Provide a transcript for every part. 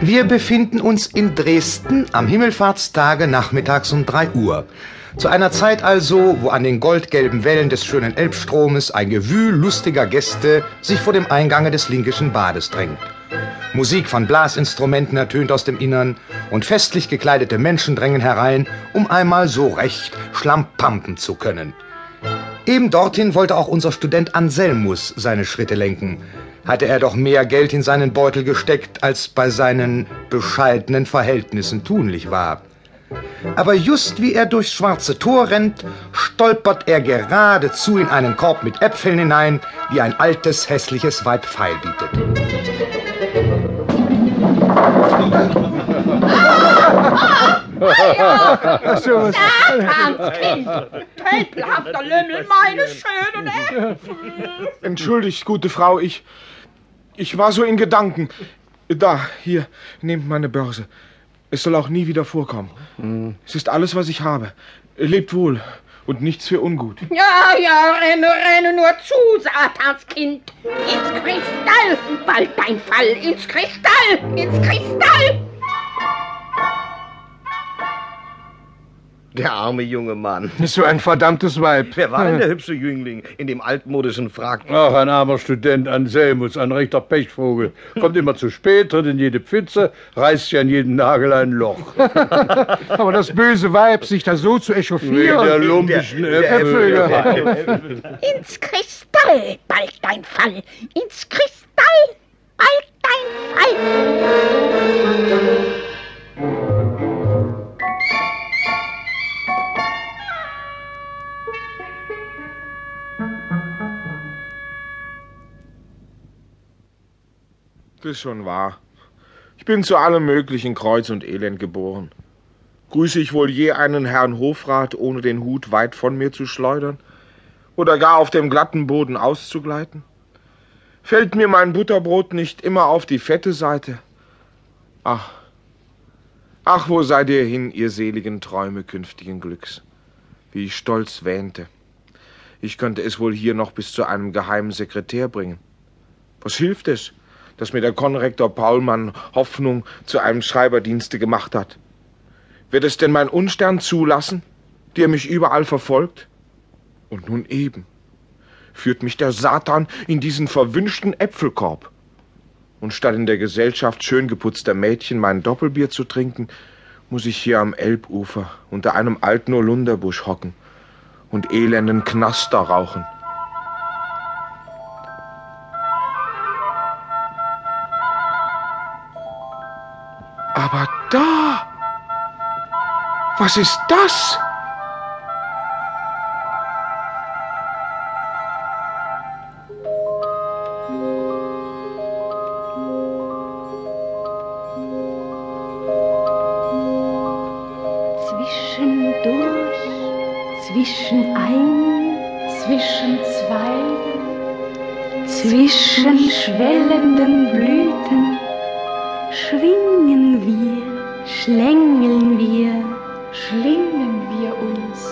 Wir befinden uns in Dresden am Himmelfahrtstage nachmittags um 3 Uhr. Zu einer Zeit also, wo an den goldgelben Wellen des schönen Elbstromes ein Gewühl lustiger Gäste sich vor dem Eingange des Linkischen Bades drängt. Musik von Blasinstrumenten ertönt aus dem Innern und festlich gekleidete Menschen drängen herein, um einmal so recht schlampampen zu können. Eben dorthin wollte auch unser Student Anselmus seine Schritte lenken. Hatte er doch mehr Geld in seinen Beutel gesteckt, als bei seinen bescheidenen Verhältnissen tunlich war. Aber just wie er durchs schwarze Tor rennt, stolpert er geradezu in einen Korb mit Äpfeln hinein, die ein altes, hässliches Weib feil bietet. Kind! Tölpelhafter Lümmel, meine schönen Äpfel! Entschuldigt, gute Frau, ich. Ich war so in Gedanken. Da, hier, nehmt meine Börse. Es soll auch nie wieder vorkommen. Es ist alles, was ich habe. Lebt wohl und nichts für ungut. Ja, ja, renne, renne nur zu, Satanskind! Ins Kristall! Bald dein Fall! Ins Kristall! Ins Kristall! Der arme junge Mann. So ein verdammtes Weib. Wer war denn der hübsche Jüngling in dem altmodischen Frack? Ach, ein armer Student Anselmus, ein rechter Pechvogel. Kommt immer zu spät, tritt in jede Pfütze, reißt sich an jeden Nagel ein Loch. Aber das böse Weib, sich da so zu echauffieren. der lumpischen Äpfel. Ins Kristall! Bald dein Fall! Ins Kristall! Das ist schon wahr. Ich bin zu allem möglichen Kreuz und Elend geboren. Grüße ich wohl je einen Herrn Hofrat, ohne den Hut weit von mir zu schleudern? Oder gar auf dem glatten Boden auszugleiten? Fällt mir mein Butterbrot nicht immer auf die fette Seite? Ach, ach, wo seid ihr hin, ihr seligen Träume künftigen Glücks? Wie ich stolz wähnte. Ich könnte es wohl hier noch bis zu einem geheimen Sekretär bringen. Was hilft es, dass mir der Konrektor Paulmann Hoffnung zu einem Schreiberdienste gemacht hat? Wird es denn mein Unstern zulassen, der mich überall verfolgt? Und nun eben führt mich der Satan in diesen verwünschten Äpfelkorb. Und statt in der Gesellschaft schön geputzter Mädchen mein Doppelbier zu trinken, muss ich hier am Elbufer unter einem alten Holunderbusch hocken und elenden Knaster rauchen. Aber da! Was ist das? Zwischendurch, zwischen ein, zwischen zwei, zwischen schwellenden Blüten, schwingen wir, schlängeln wir, schlingen wir uns.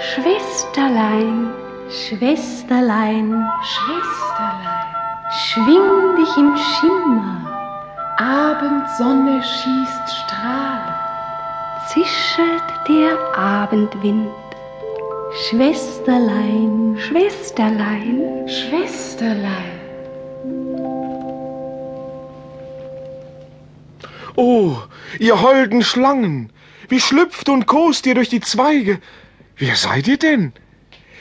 Schwesterlein, Schwesterlein, Schwesterlein, schwing dich im Schimmer, Abendsonne schießt Strahlen zischelt der Abendwind. Schwesterlein, Schwesterlein, Schwesterlein. Oh, ihr holden Schlangen, wie schlüpft und kost ihr durch die Zweige. Wer seid ihr denn?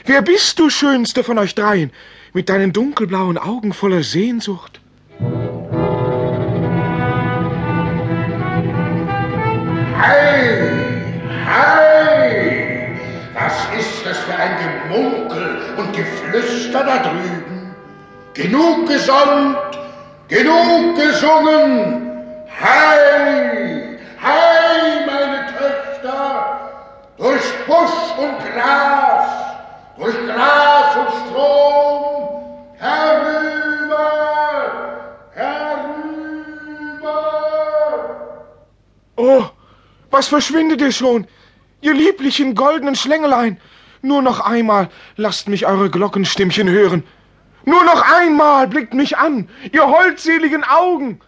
Wer bist du, schönste von euch dreien, mit deinen dunkelblauen Augen voller Sehnsucht? Hei, hei! Was ist das für ein Gemunkel und Geflüster da drüben? Genug gesonnt, genug gesungen! Hei, hei, meine Töchter! Durch Busch und Gras, durch Gras und Strom, herüber, herüber! Oh, was verschwindet ihr schon? Ihr lieblichen goldenen Schlängelein. Nur noch einmal lasst mich eure Glockenstimmchen hören. Nur noch einmal blickt mich an, ihr holdseligen Augen.